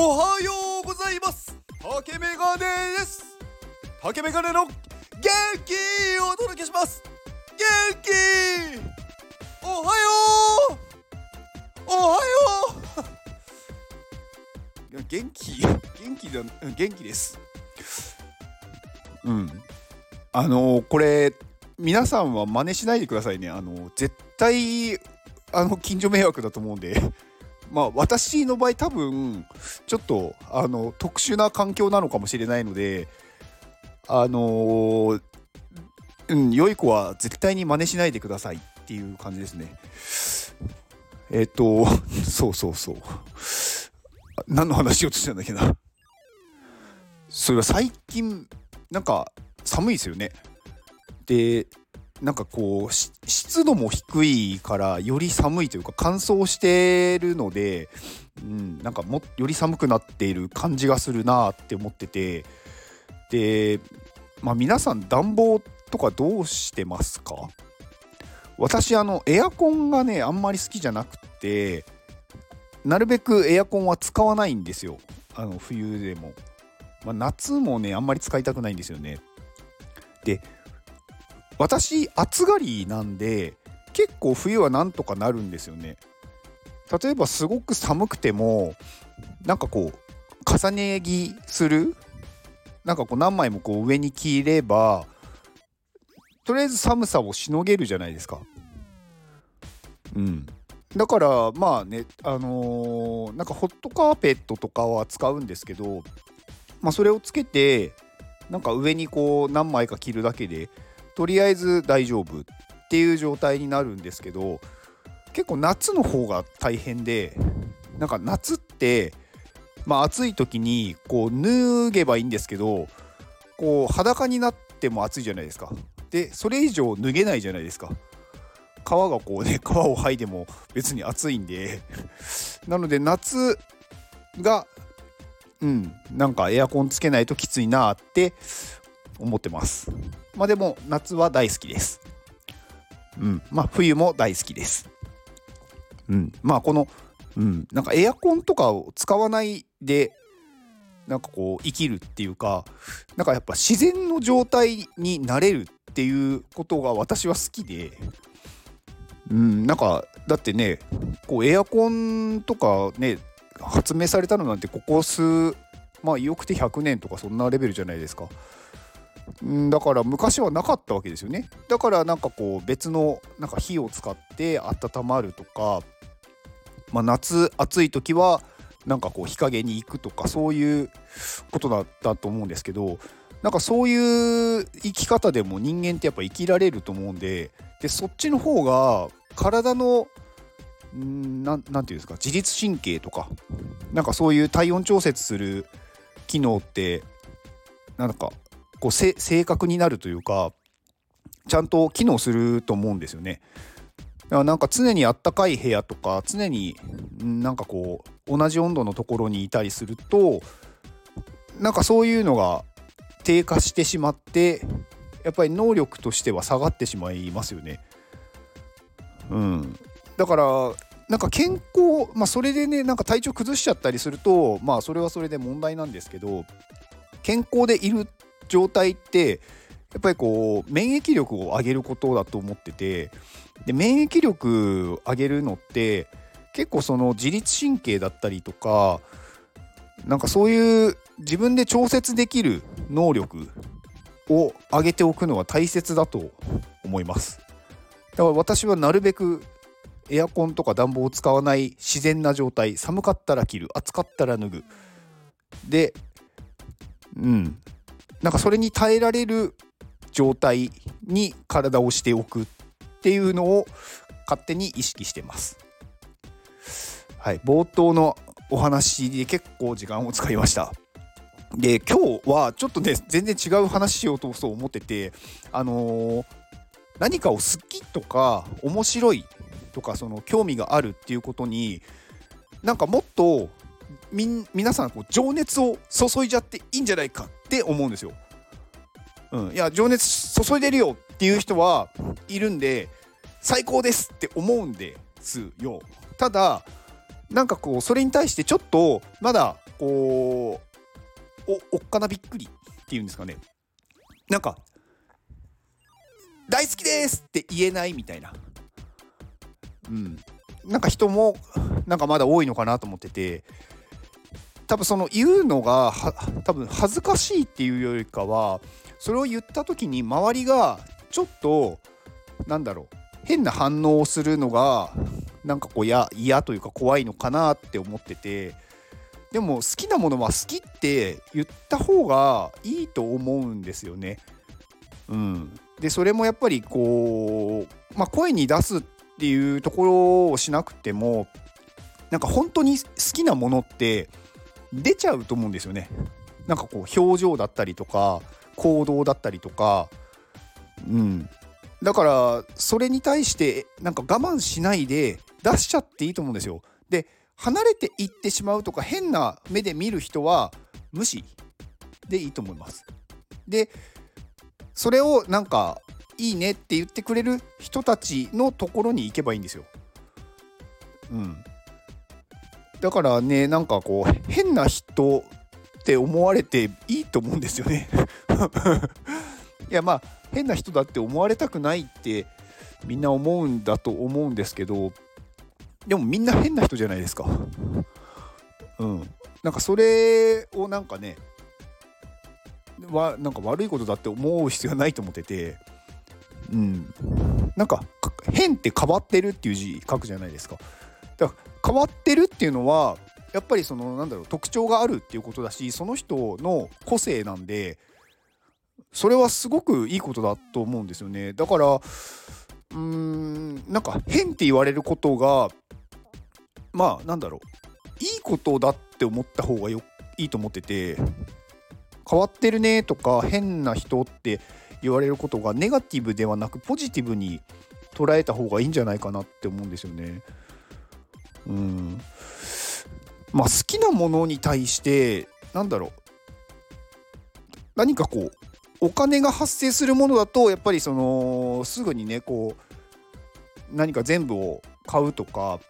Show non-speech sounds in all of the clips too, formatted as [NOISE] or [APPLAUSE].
おはようございます。竹メガネです。竹メガネの元気をお届けします。元気。おはよう。おはよう。元気？元気だ。うん元気です。うん。あのこれ皆さんは真似しないでくださいね。あの絶対あの近所迷惑だと思うんで。まあ私の場合多分ちょっとあの特殊な環境なのかもしれないのであのーうん良い子は絶対に真似しないでくださいっていう感じですね。えっ、と [LAUGHS] そうそうそう。何の話しようとしてたんだっけな。それは最近なんか寒いですよね。でなんかこう湿度も低いからより寒いというか乾燥しているので、うん、なんかもより寒くなっている感じがするなって思っててでまあ皆さん暖房とかどうしてますか？私あのエアコンがねあんまり好きじゃなくてなるべくエアコンは使わないんですよ。あの冬でも、まあ、夏もねあんまり使いたくないんですよね。で私暑がりなんで結構冬はなんとかなるんですよね。例えばすごく寒くてもなんかこう重ね着するなんかこう何枚もこう上に着ればとりあえず寒さをしのげるじゃないですか。うん。だからまあねあのーなんかホットカーペットとかは使うんですけどまあそれをつけてなんか上にこう何枚か着るだけでとりあえず大丈夫っていう状態になるんですけど結構夏の方が大変でなんか夏ってまあ暑い時にこう脱げばいいんですけどこう裸になっても暑いじゃないですか。でそれ以上脱げないじゃないですか。皮がこうね [LAUGHS] 皮を剥いでも別に暑いんで。なので夏がうんなんかエアコンつけないときついなって思ってます。まあでも夏は大好きです。うん。まあ冬も大好きです。うん。まあこのうん。なんかエアコンとかを使わないでなんかこう生きるっていうかなんかやっぱ自然の状態になれるっていうことが私は好きでうん。なんかだってねこうエアコンとかね発明されたのなんてここ数まあよくて100年とかそんなレベルじゃないですか。んだから昔はなかったわけですよね。だからなんかこう別のなんか火を使って温まるとか、まあ、夏暑い時はなんかこう日陰に行くとかそういうことだったと思うんですけどなんかそういう生き方でも人間ってやっぱ生きられると思うんででそっちの方が体のんなんなんていうんですか自律神経とかなんかそういう体温調節する機能ってなんかこうせ正確になるというかちゃんと機能すると思うんですよね。だからなんか常にあったかい部屋とか常になんかこう同じ温度のところにいたりするとなんかそういうのが低下してしまってやっぱり能力としては下がってしまいますよね。うん、だからなんか健康まあそれでねなんか体調崩しちゃったりするとまあそれはそれで問題なんですけど健康でいる状態ってやっぱりこう免疫力を上げることだと思っててで免疫力上げるのって結構その自律神経だったりとかなんかそういう自分で調節できる能力を上げておくのは大切だと思います。だから私はなるべくエアコンとか暖房を使わない自然な状態寒かったら着る暑かったら脱ぐ。でうん。なんかそれに耐えられる状態に体をしておくっていうのを勝手に意識してます。はい。冒頭のお話で結構時間を使いました。で今日はちょっとね全然違う話しようとそう思っててあのー何かを好きとか面白いとかその興味があるっていうことになんかもっとみ皆さんこう情熱を注いじゃっていいんじゃないかって思うんですよ。うん、いや情熱注いでるよっていう人はいるんで最高ですって思うんですよ。ただなんかこうそれに対してちょっとまだこうおおっかなびっくりっていうんですかねなんか「大好きです!」って言えないみたいなうんなんか人もなんかまだ多いのかなと思ってて多分その言うのが多分恥ずかしいっていうよりかはそれを言った時に周りがちょっとなんだろう変な反応をするのがなんかこう嫌というか怖いのかなって思っててでも好きなものは好きって言った方がいいと思うんですよね。うん、でそれもやっぱりこう、まあ、声に出すっていうところをしなくてもなんか本当に好きなものって出ちゃうと思うんですよね。なんかこう表情だったりとか行動だったりとか、うん、だからそれに対してなんか我慢しないで出しちゃっていいと思うんですよ。で離れていってしまうとか変な目で見る人は無視でいいと思います。でそれをなんかいいねって言ってくれる人たちのところに行けばいいんですよ。うん。だからねなんかこう変な人って思われていいと思うんですよね。[LAUGHS] いやまあ変な人だって思われたくないってみんな思うんだと思うんですけどでもみんな変な人じゃないですか。うん。なんかそれをなんかねはなんか悪いことだって思う必要はないと思っててうんなんか変って変わってるっていう字書くじゃないですか。だから変わってるっていうのはやっぱりそのなんだろう特徴があるっていうことだしその人の個性なんでそれはすごくいいことだと思うんですよねだからうーんなんか変って言われることがまあなんだろういいことだって思った方がよいいと思ってて変わってるねとか変な人って言われることがネガティブではなくポジティブに捉えた方がいいんじゃないかなって思うんですよね。うん。まあ好きなものに対してなんだろう。何かこうお金が発生するものだとやっぱりそのすぐにねこう何か全部を買うとか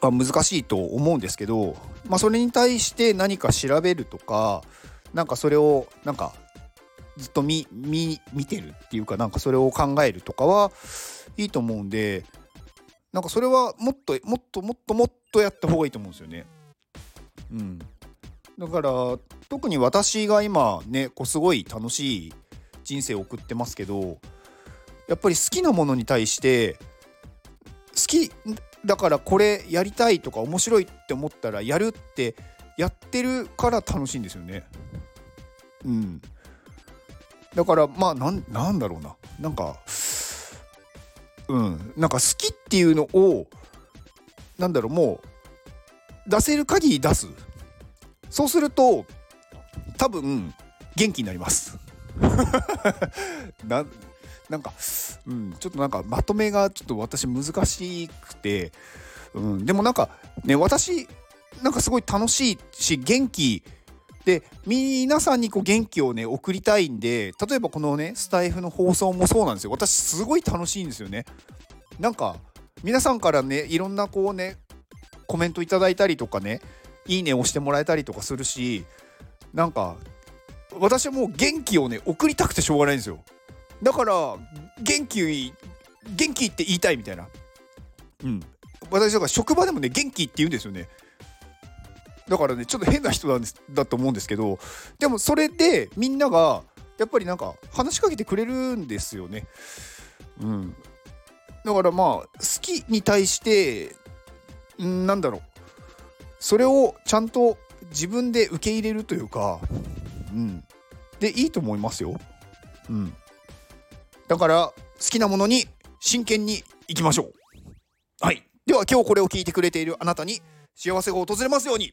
は難しいと思うんですけど、まあ、それに対して何か調べるとかなんかそれをなんかずっと見見見てるっていうかなんかそれを考えるとかはいいと思うんでなんかそれはもっともっともっともっとやった方がいいと思うんですよね。うん、だから特に私が今ねこうすごい楽しい人生を送ってますけどやっぱり好きなものに対して好きだからこれやりたいとか面白いって思ったらやるってやってるから楽しいんですよね。うん。だからまあなんなんだろうななんかうん。なんか好きっていうのをなんだろうもう出せる限り出す。そうすると多分元気になります。[LAUGHS] ななんか、うん、ちょっとなんかまとめがちょっと私難しくて、うん、でもなんかね私なんかすごい楽しいし元気で皆さんにこう元気をね送りたいんで例えばこのねスタイフの放送もそうなんですよ。私すごい楽しいんですよね。なんか皆さんからねいろんなこうねコメントいただいたりとかねいいね押してもらえたりとかするしなんか私はもう元気をね送りたくてしょうがないんですよ。だから元気元気って言いたいみたいな。うん。私だから職場でもね元気って言うんですよね。だからねちょっと変な人なんですだと思うんですけどでもそれでみんながやっぱりなんか話しかけてくれるんですよね。うん、だからまあ好きに対してんなんだろうそれをちゃんと自分で受け入れるというか、うん、でいいと思いますよ。うん、だから好きなものに真剣にいきましょう。はい。では今日これを聞いてくれているあなたに幸せが訪れますように